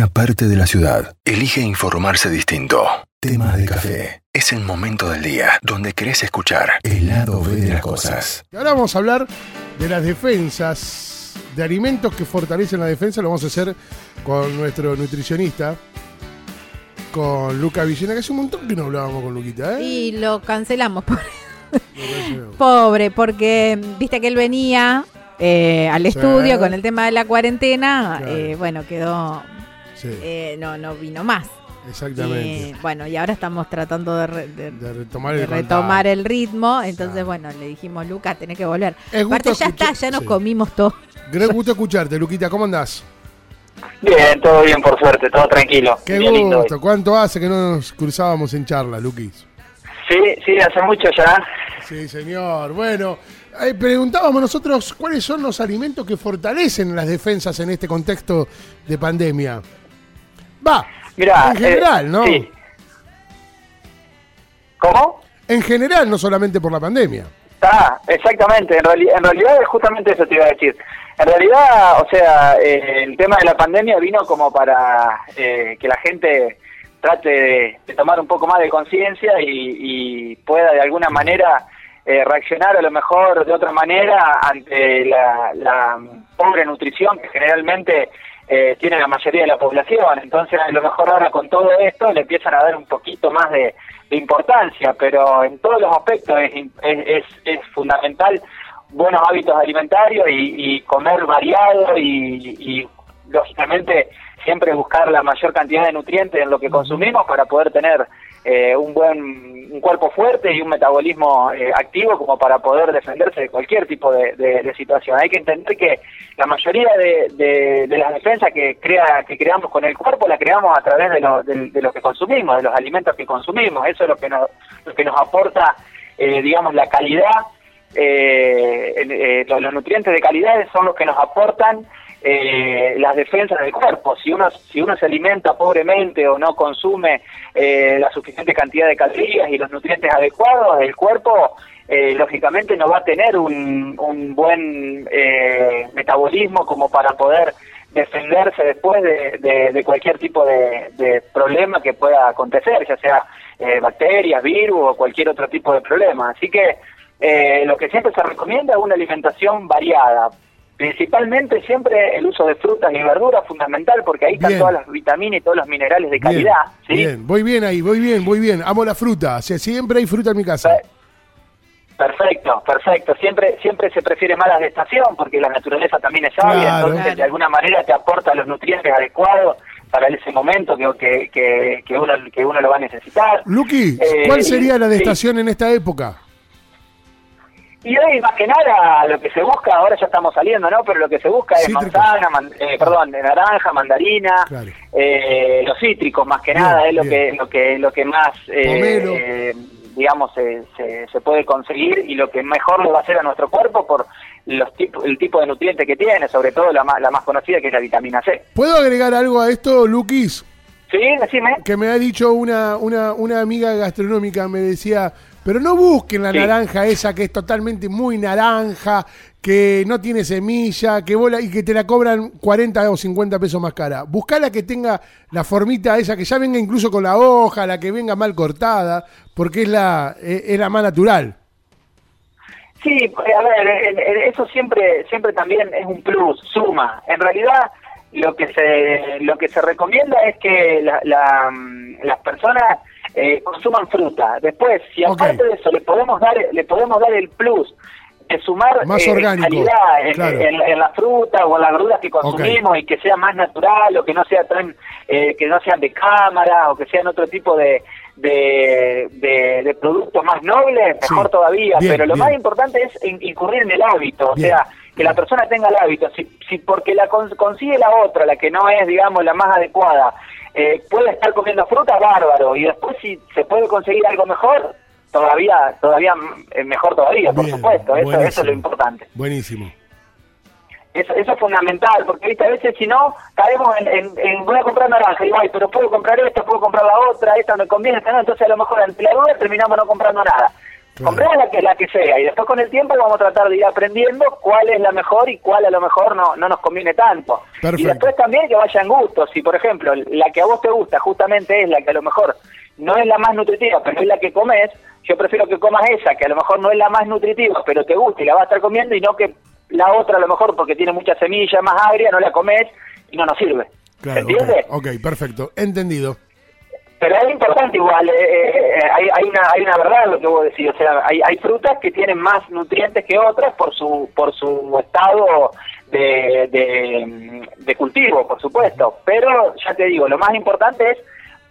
una parte de la ciudad elige informarse distinto. Tema de café. Es el momento del día donde querés escuchar el lado B de las cosas. Y ahora vamos a hablar de las defensas, de alimentos que fortalecen la defensa. Lo vamos a hacer con nuestro nutricionista, con Luca Villena, que hace un montón que no hablábamos con Luquita, ¿eh? Y lo cancelamos. Pobre, pobre porque viste que él venía eh, al estudio con el tema de la cuarentena. Claro. eh, bueno, quedó. Sí, eh, no, no vino más. exactamente. Eh, bueno, y ahora estamos tratando de, re- de- de retomar de el retomar el ritmo. Entonces, Claro. bueno, le dijimos, Luca, tenés que volver. Es gusto Aparte, ya está, ya nos sí. comimos todo. Gran gusto escucharte, Luquita. ¿Cómo andás? Bien, todo bien por suerte, todo tranquilo. Qué Bien lindo gusto. ¿Cuánto hace que no nos cruzábamos en charla, Luquis? Sí, sí, hace mucho ya. Sí, señor. Bueno, eh, preguntábamos nosotros cuáles son los alimentos que fortalecen las defensas en este contexto de pandemia. Va, Mirá, en general, eh, ¿no? sí. ¿Cómo? En general, no solamente por la pandemia. Ah, exactamente. En, reali- en realidad justamente eso te iba a decir. En realidad, o sea, eh, el tema de la pandemia vino como para eh, que la gente trate de, de tomar un poco más de conciencia y, y pueda de alguna manera eh, reaccionar a lo mejor de otra manera ante la, la pobre nutrición que generalmente eh, tiene la mayoría de la población. Entonces, a lo mejor ahora con todo esto le empiezan a dar un poquito más de, de importancia, pero en todos los aspectos es, es, es, fundamental buenos hábitos alimentarios y, y comer variado y, y, lógicamente siempre buscar la mayor cantidad de nutrientes en lo que consumimos para poder tener eh, un buen un cuerpo fuerte y un metabolismo eh, activo como para poder defenderse de cualquier tipo de, de- situación. Hay que entender que la mayoría de, de- las defensas que crea que creamos con el cuerpo la creamos a través de lo, de- lo que consumimos, de los alimentos que consumimos. Eso es lo que nos, lo que nos aporta, eh, digamos, la calidad eh, eh, los nutrientes de calidad son los que nos aportan eh, las defensas del cuerpo. Si uno, si uno se alimenta pobremente o no consume eh, la suficiente cantidad de calorías y los nutrientes adecuados, el cuerpo eh, lógicamente no va a tener un, un buen eh, metabolismo como para poder defenderse después de, cualquier tipo de, de problema que pueda acontecer, ya sea eh, bacterias, virus o cualquier otro tipo de problema. Así que eh, lo que siempre se recomienda es una alimentación variada. Principalmente siempre el uso de frutas y verduras fundamental porque ahí están todas las vitaminas y todos los minerales de Bien, calidad. ¿sí? Bien, voy bien ahí, voy bien, voy bien. Amo la fruta. O sea, siempre hay fruta en mi casa. Per- Perfecto, perfecto. Siempre siempre se prefiere más las de estación porque la naturaleza también es sabia, Claro. entonces de alguna manera te aporta los nutrientes adecuados para ese momento que, que, que, que uno, que uno lo va a necesitar. Luqui, Eh, ¿cuál sería la de sí. estación en esta época? Y hoy, más que nada, lo que se busca, ahora ya estamos saliendo, ¿no? Pero lo que se busca es manzana, man- eh, perdón, de naranja, mandarina, Claro. eh, los cítricos, más que Bien, nada, es lo bien. que, lo que, lo que más, eh, eh, digamos, se, se, se puede conseguir y lo que mejor le va a hacer a nuestro cuerpo por los tipo, el tipo de nutriente que tiene, sobre todo la más, la más conocida que es la vitamina C. ¿Puedo agregar algo a esto, Luquis? Sí, decime. Que me ha dicho una, una, una amiga gastronómica, me decía, pero no busquen la Sí. naranja esa que es totalmente muy naranja, que no tiene semilla, que bola y que te la cobran 40 o 50 pesos más cara. Buscá la que tenga la formita esa, que ya venga incluso con la hoja, la que venga mal cortada, porque es la, es, es la más natural. Sí, eh, a ver, eso siempre siempre también es un plus, suma. En realidad lo que se lo que se recomienda es que la- la, mm, las personas eh, consuman fruta. Después, si aparte de eso le podemos dar le podemos dar el plus de sumar Más eh, calidad en, claro. en- en la fruta o en las verduras que consumimos y que sea más natural o que no sea tan eh, que no sean de cámara o que sean otro tipo de de, de- de productos más nobles mejor Sí. todavía Bien, pero lo bien. más importante es in- incurrir en el hábito o sea que la persona tenga el hábito si, si porque la cons- consigue la otra la que no es digamos la más adecuada eh, puede estar comiendo fruta bárbaro y después si se puede conseguir algo mejor todavía todavía mm, mejor todavía por Bien, supuesto eso, eso es lo importante Buenísimo. eso, eso es fundamental, porque ¿viste? a veces si no, caemos en, en, en voy a comprar naranja, y ay, pero puedo comprar esta, puedo comprar la otra, esta me conviene, esta no, entonces a lo mejor ante la duda terminamos no comprando nada. Claro. Compremos la que, la que sea y después con el tiempo vamos a tratar de ir aprendiendo cuál es la mejor y cuál a lo mejor no, no nos conviene tanto. Perfecto. Y después también que vayan gustos. Si, por ejemplo, la que a vos te gusta justamente es la que a lo mejor no es la más nutritiva, pero es la que comes, yo prefiero que comas esa, que a lo mejor no es la más nutritiva, pero te gusta y la vas a estar comiendo, y no que la otra a lo mejor porque tiene mucha semilla, más agria, no la comes y no nos sirve. Claro, ¿Se entiende? ok, ok, perfecto, entendido. Pero es importante igual, eh, eh, eh, hay, hay, una, hay una verdad en lo que vos decís, o sea, hay, hay frutas que tienen más nutrientes que otras por su por su estado de, de, de cultivo, por supuesto, pero ya te digo, lo más importante es,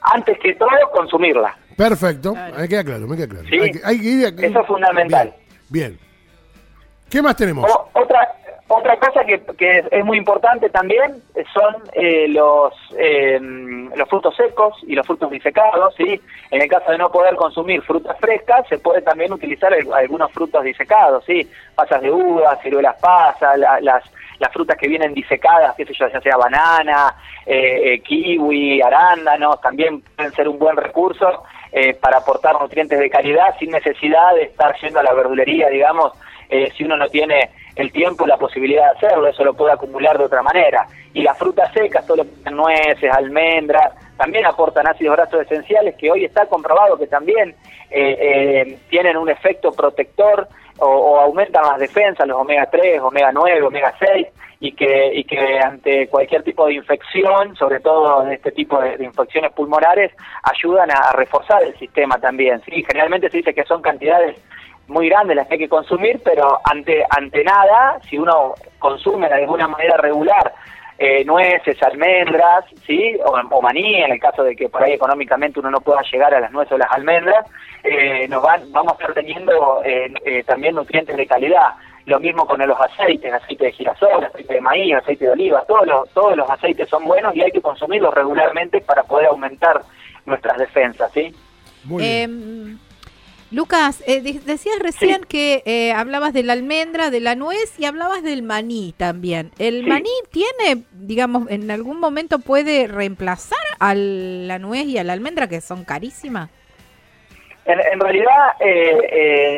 antes que todo, consumirla. Perfecto, Claro. me queda claro, me queda claro. Sí. Hay que, hay que ir a- Eso es fundamental. Bien, bien. ¿Qué más tenemos? O- otra otra cosa que, que es muy importante también eh, son eh, los eh, los frutos secos y los frutos disecados, ¿sí? En el caso de no poder consumir frutas frescas, se puede también utilizar algunos frutos disecados, ¿sí? Pasas de uva, ciruelas pasas, la- las las frutas que vienen disecadas, qué sé yo, ya sea banana, eh, eh, kiwi, arándanos, también pueden ser un buen recurso eh, para aportar nutrientes de calidad sin necesidad de estar yendo a la verdulería, digamos, eh, si uno no tiene el tiempo y la posibilidad de hacerlo, eso lo puede acumular de otra manera. Y las frutas secas, todo lo nueces, almendras, también aportan ácidos grasos esenciales que hoy está comprobado que también eh, eh, tienen un efecto protector o, aumentan las defensas, los omega 3, omega 9, omega 6, y que, y que ante cualquier tipo de infección, sobre todo de este tipo de, de infecciones pulmonares, ayudan a reforzar el sistema también. Sí, generalmente se dice que son cantidades muy grandes las que hay que consumir, pero ante ante nada, si uno consume de alguna manera regular eh, nueces, almendras, sí, o, o maní, en el caso de que por ahí económicamente uno no pueda llegar a las nueces o las almendras, eh, nos van, vamos a estar teniendo eh, eh, también nutrientes de calidad. Lo mismo con los aceites, aceite de girasol, aceite de maíz, aceite de oliva, todos los, todos los aceites son buenos y hay que consumirlos regularmente para poder aumentar nuestras defensas, ¿sí? Muy bien. Lucas, eh, de- decías recién que eh, hablabas de la almendra, de la nuez y hablabas del maní también. ¿El Sí. maní tiene, digamos, en algún momento puede reemplazar a la nuez y a la almendra que son carísimas? En, en realidad, eh,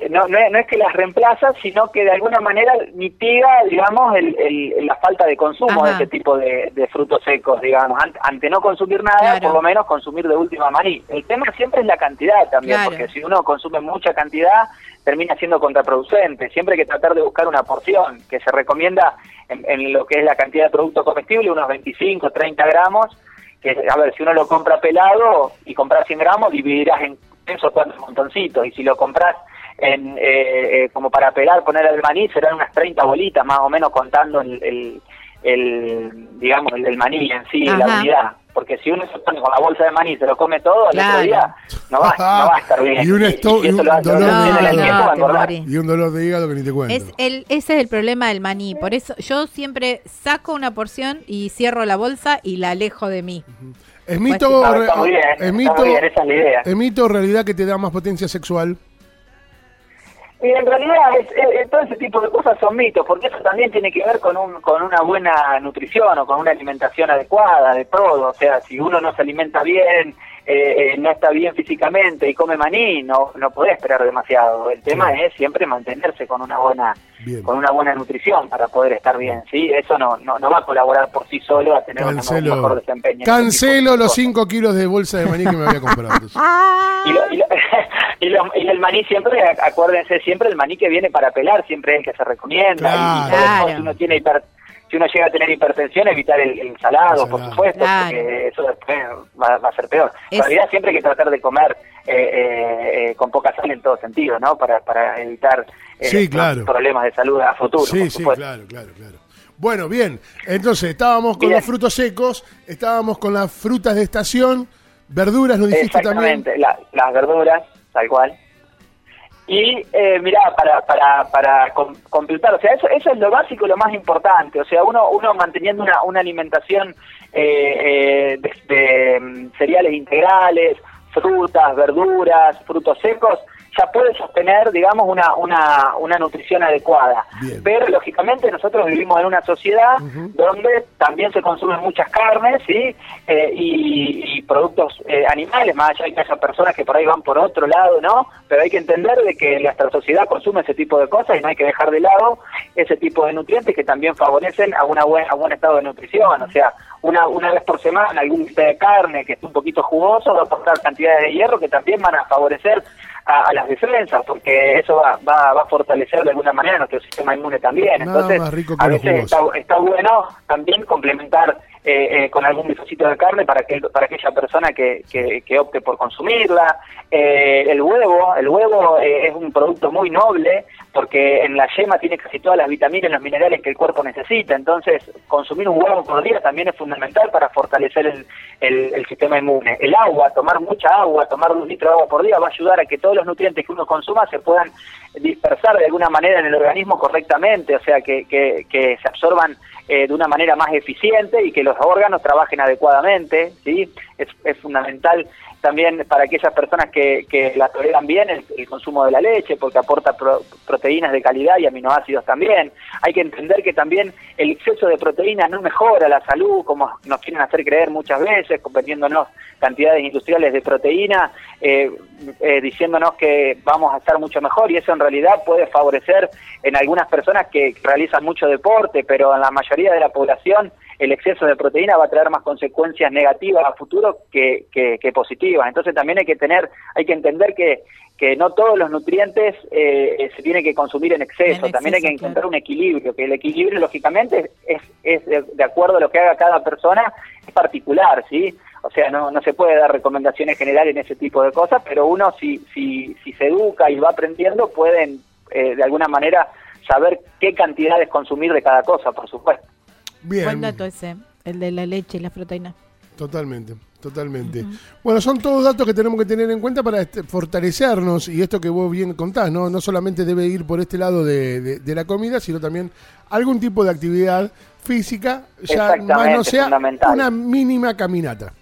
eh, no, no, es, no es que las reemplaza, sino que de alguna manera mitiga, digamos, el, el- la falta de consumo de este tipo de, de frutos secos, digamos. Ante, ante no consumir nada, Claro. por lo menos consumir de última maní. El tema siempre es la cantidad también, Claro. porque si uno consume mucha cantidad, termina siendo contraproducente. Siempre hay que tratar de buscar una porción, que se recomienda en, en lo que es la cantidad de producto comestible, unos 25, 30 gramos, que a ver, si uno lo compra pelado y compras 100 gramos, dividirás en esos cuatro montoncitos, y si lo compras en eh, eh, como para pelar, poner el maní, serán unas 30 bolitas más o menos contando el, el, el, digamos, el del maní en sí, la unidad. Porque si uno se pone con la bolsa de maní y se lo come todo, al Claro. otro día no va, no va a estar bien. Un dolor de hígado. Y un dolor de hígado que ni te cuento. Es el, ese es el problema del maní. Por eso yo siempre saco una porción y cierro la bolsa y la alejo de mí. ¿Es mito, Pues No, re- está muy bien, es está mito, muy bien, esa es la idea. es mito o realidad que te da más potencia sexual? Y en realidad es- es- es- todo ese tipo de cosas son mitos, porque eso también tiene que ver con, un, con una buena nutrición o con una alimentación adecuada de todo. O sea, si uno no se alimenta bien, eh, eh, no está bien físicamente y come maní, no, no podés esperar demasiado. El tema es siempre mantenerse con una buena Bien. con una buena nutrición para poder estar bien. ¿sí? Eso no, no, no va a colaborar por sí solo a tener un Cancelo, mejor desempeño. cancelo los cinco 5 kilos de bolsa de maní que me había comprado. y, lo- y, lo- y lo- y el maní siempre, ac- acuérdense, siempre el maní que viene para pelar siempre es el que se recomienda. Claro. Y Claro. si uno tiene hiper- si uno llega a tener hipertensión, evitar el, el salado, El por supuesto, Claro. porque eso después va, va a ser peor. Es- En realidad siempre hay que tratar de comer eh, eh, eh, con poca sal en todo sentido, ¿no? Para, para evitar eh, Sí, claro. problemas de salud a futuro. Sí, por sí, claro, claro, claro. Bueno, bien. Entonces, estábamos con Bien. los frutos secos, estábamos con las frutas de estación, verduras, lo dijiste también. Exactamente, la- las verduras, tal cual. Y eh, mirá, para, para, para com- completar, o sea, eso, eso es lo básico, lo más importante. O sea, uno, uno manteniendo una, una alimentación eh, eh, de, de, mm, cereales integrales, frutas, verduras, frutos secos, ya puede sostener, digamos, una, una, una nutrición adecuada. Bien. Pero, lógicamente, nosotros vivimos en una sociedad donde también se consumen muchas carnes ¿sí? Eh, y, y productos eh, animales, más allá de que haya personas que por ahí van por otro lado, ¿no? Pero hay que entender de que nuestra sociedad consume ese tipo de cosas y no hay que dejar de lado ese tipo de nutrientes que también favorecen a, una buena, a buen estado de nutrición. O sea, una, una vez por semana algún bistec de carne que esté un poquito jugoso va a aportar cantidades de hierro que también van a favorecer a, a las defensas, porque eso va, va, va a fortalecer de alguna manera nuestro sistema inmune también. Nada Entonces, a veces está, está bueno también complementar eh, eh, con algún bifocito de carne para que para aquella persona que, que, que opte por consumirla. Eh, el huevo, el huevo eh, es un producto muy noble porque en la yema tiene casi todas las vitaminas y los minerales que el cuerpo necesita. Entonces, consumir un huevo por día también es fundamental para fortalecer el, el, sistema inmune. El agua, tomar mucha agua, tomar un litro de agua por día va a ayudar a que todos los nutrientes que uno consuma se puedan dispersar de alguna manera en el organismo correctamente, o sea, que, que, que se absorban eh, de una manera más eficiente y que los órganos trabajen adecuadamente, ¿sí? Es, es fundamental también para aquellas personas que, que la toleran bien el, consumo de la leche, porque aporta pro- proteínas de calidad y aminoácidos también. Hay que entender que también el exceso de proteínas no mejora la salud, como nos quieren hacer creer muchas veces, vendiéndonos cantidades industriales de proteína, eh, eh, diciéndonos que vamos a estar mucho mejor y eso en realidad puede favorecer en algunas personas que realizan mucho deporte, pero en la mayoría de la población el exceso de proteína va a traer más consecuencias negativas a futuro que, que, que positivas. Entonces también hay que tener, hay que entender que, que no todos los nutrientes eh, se tienen que consumir en exceso, En también hay que encontrar claro. un equilibrio, que el equilibrio lógicamente es, es de, de acuerdo a lo que haga cada persona, es particular, ¿sí? O sea, no, no se puede dar recomendaciones generales en ese tipo de cosas, pero uno si, si, si se educa y va aprendiendo, pueden eh, de alguna manera saber qué cantidades consumir de cada cosa, por supuesto. Bien. Buen dato ese, el de la leche y la proteína. Totalmente, totalmente. Bueno, son todos datos que tenemos que tener en cuenta para este, fortalecernos y esto que vos bien contás, ¿no? No solamente debe ir por este lado de, de- de la comida, sino también algún tipo de actividad física, ya más no sea una mínima caminata.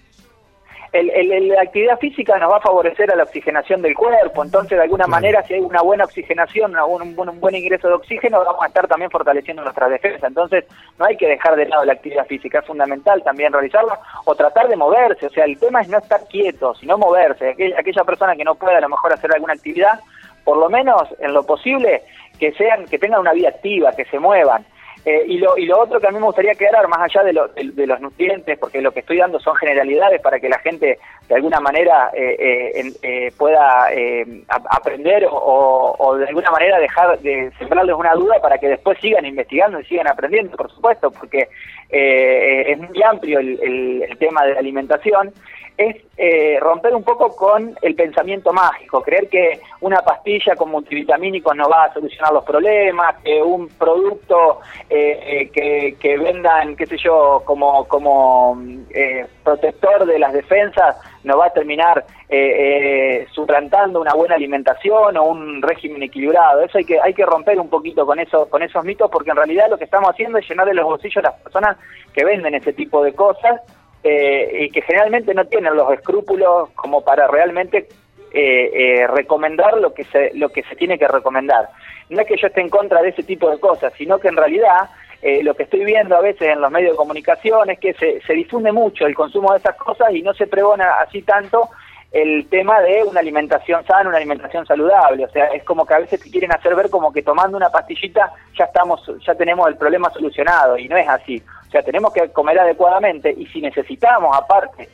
El, el- el- la actividad física nos va a favorecer a la oxigenación del cuerpo, entonces de alguna manera si hay una buena oxigenación, una un, buen, un buen ingreso de oxígeno, vamos a estar también fortaleciendo nuestra defensa, entonces no hay que dejar de lado la actividad física, es fundamental también realizarla o tratar de moverse, o sea, el tema es no estar quieto, sino moverse, Aquella, aquella persona que no puede a lo mejor hacer alguna actividad, por lo menos en lo posible que sean que tengan una vida activa, que se muevan. Eh, y, lo, y lo otro que a mí me gustaría aclarar, más allá de, de- los nutrientes, porque lo que estoy dando son generalidades para que la gente de alguna manera eh, eh, eh, pueda eh, aprender o, o- o de alguna manera dejar de sembrarles una duda para que después sigan investigando y sigan aprendiendo, por supuesto, porque eh, es muy amplio el, el- el tema de la alimentación es eh, romper un poco con el pensamiento mágico, creer que una pastilla con multivitamínicos no va a solucionar los problemas, que un producto eh, eh, que, que vendan, qué sé yo, como, como eh, protector de las defensas no va a terminar eh, eh, suplantando una buena alimentación o un régimen equilibrado. Eso hay que hay que romper un poquito con eso con esos mitos porque en realidad lo que estamos haciendo es llenarle los bolsillos a las personas que venden ese tipo de cosas eh, y que generalmente no tienen los escrúpulos como para realmente eh, eh, recomendar lo que se lo que se tiene que recomendar. No es que yo esté en contra de ese tipo de cosas, sino que en realidad eh, lo que estoy viendo a veces en los medios de comunicación es que se, se difunde mucho el consumo de esas cosas y no se pregona así tanto el tema de una alimentación sana, una alimentación saludable. O sea, es como que a veces te quieren hacer ver como que tomando una pastillita ya estamos, ya tenemos el problema solucionado y no es así. O sea, tenemos que comer adecuadamente y si necesitamos aparte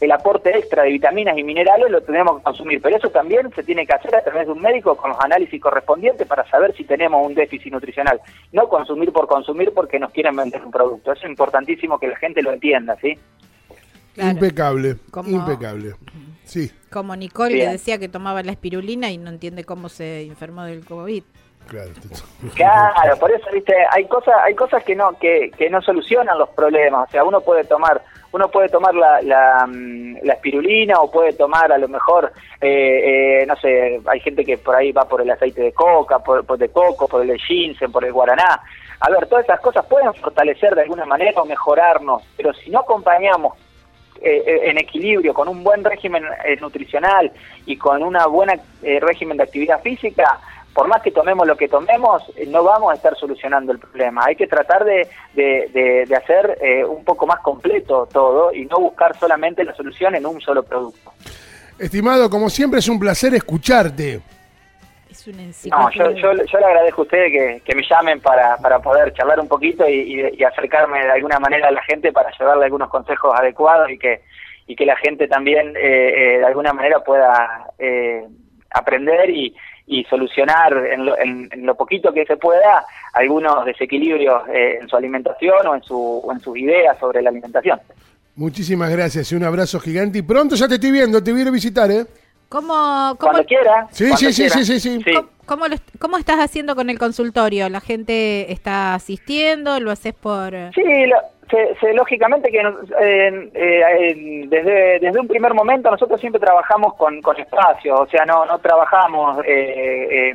el aporte extra de vitaminas y minerales lo tenemos que consumir, pero eso también se tiene que hacer a través de un médico con los análisis correspondientes para saber si tenemos un déficit nutricional, no consumir por consumir porque nos quieren vender un producto. Eso es importantísimo que la gente lo entienda, ¿sí? Claro. Impecable, Como- impecable. Sí, Como Nicole que Bien. decía que tomaba la espirulina y no entiende cómo se enfermó del COVID. Claro. Claro, por eso, viste, hay cosas, hay cosas que no, que, que no solucionan los problemas. O sea, uno puede tomar, uno puede tomar la, la, mm, la espirulina o puede tomar a lo mejor, eh, eh, no sé, hay gente que por ahí va por el aceite de coca, por, por de coco, por el ginseng, por el guaraná. A ver, todas esas cosas pueden fortalecer de alguna manera o mejorarnos, pero si no acompañamos eh, eh, en equilibrio, con un buen régimen eh, nutricional y con una buena eh, régimen de actividad física, por más que tomemos lo que tomemos, eh, no vamos a estar solucionando el problema. Hay que tratar de, de- de- de hacer eh, un poco más completo todo y no buscar solamente la solución en un solo producto. Estimado, como siempre es un placer escucharte. Es una No, yo, yo, yo le agradezco a ustedes que, que me llamen para, para poder charlar un poquito y, y- y acercarme de alguna manera a la gente para llevarle algunos consejos adecuados y que, y que la gente también eh, eh, de alguna manera pueda eh, aprender y, y solucionar en lo, en- en lo poquito que se pueda algunos desequilibrios eh, en su alimentación o en, su, o en sus ideas sobre la alimentación. Muchísimas gracias y un abrazo gigante. Y pronto ya te estoy viendo, te voy a ir a visitar, ¿eh? ¿Cómo, cómo, Cuando quiera. Sí, cuando sí, sí, sí, sí, sí. Cómo- lo cómo estás haciendo con el consultorio? ¿La gente está asistiendo? ¿Lo haces por...? Sí, lo- se- se- lógicamente que eh, eh, eh, desde, desde un primer momento nosotros siempre trabajamos con, con espacios, o sea, no, no trabajamos eh, eh,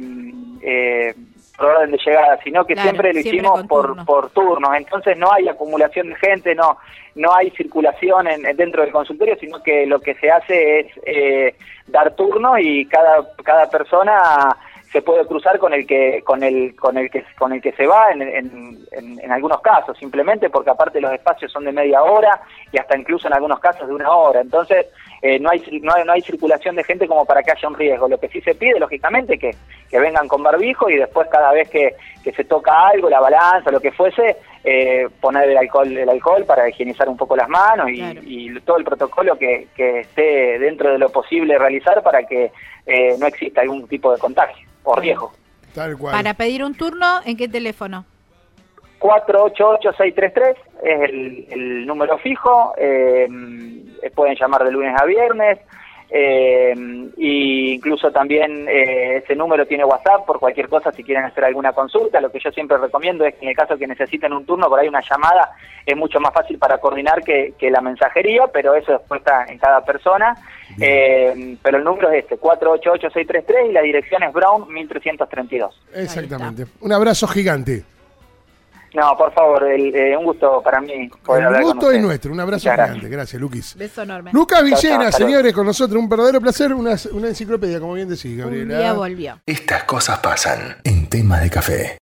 eh, por orden de llegada, sino que Claro, siempre lo siempre hicimos por, turnos. por turnos, entonces no hay acumulación de gente, no, no hay circulación en, dentro del consultorio, sino que lo que se hace es eh, dar turnos y cada, cada persona se puede cruzar con el que con el con el que con el que se va en, en, en- en algunos casos simplemente porque aparte los espacios son de media hora y hasta incluso en algunos casos de una hora. Entonces eh, no hay no hay no hay circulación de gente como para que haya un riesgo lo que sí se pide lógicamente que que vengan con barbijo y después cada vez que, que se toca algo la balanza lo que fuese eh, poner el alcohol el alcohol para higienizar un poco las manos y, Claro. y todo el protocolo que, que esté dentro de lo posible realizar para que eh, no exista algún tipo de contagio o riesgo. Tal cual. Para pedir un turno, ¿en qué teléfono? 488-633 es el, el número fijo, eh, pueden llamar de lunes a viernes, eh, y incluso también eh, ese número tiene WhatsApp por cualquier cosa si quieren hacer alguna consulta. Lo que yo siempre recomiendo es que en el caso que necesiten un turno, por ahí una llamada es mucho más fácil para coordinar que, que la mensajería, pero eso después está en cada persona. Eh, pero el número es este, 488-633 y la dirección es Brown 1332. Exactamente. Un abrazo gigante. No, por favor, el- eh, un gusto para mí poder El hablar con gusto es nuestro. Un abrazo Muchas gracias. gigante. Gracias, Luquis. Beso enorme. Lucas Chao, chao, Villena, señores, con nosotros. Un verdadero placer. Una, una enciclopedia, como bien decís, Un Gabriela. día volvió. Estas cosas pasan en temas de café.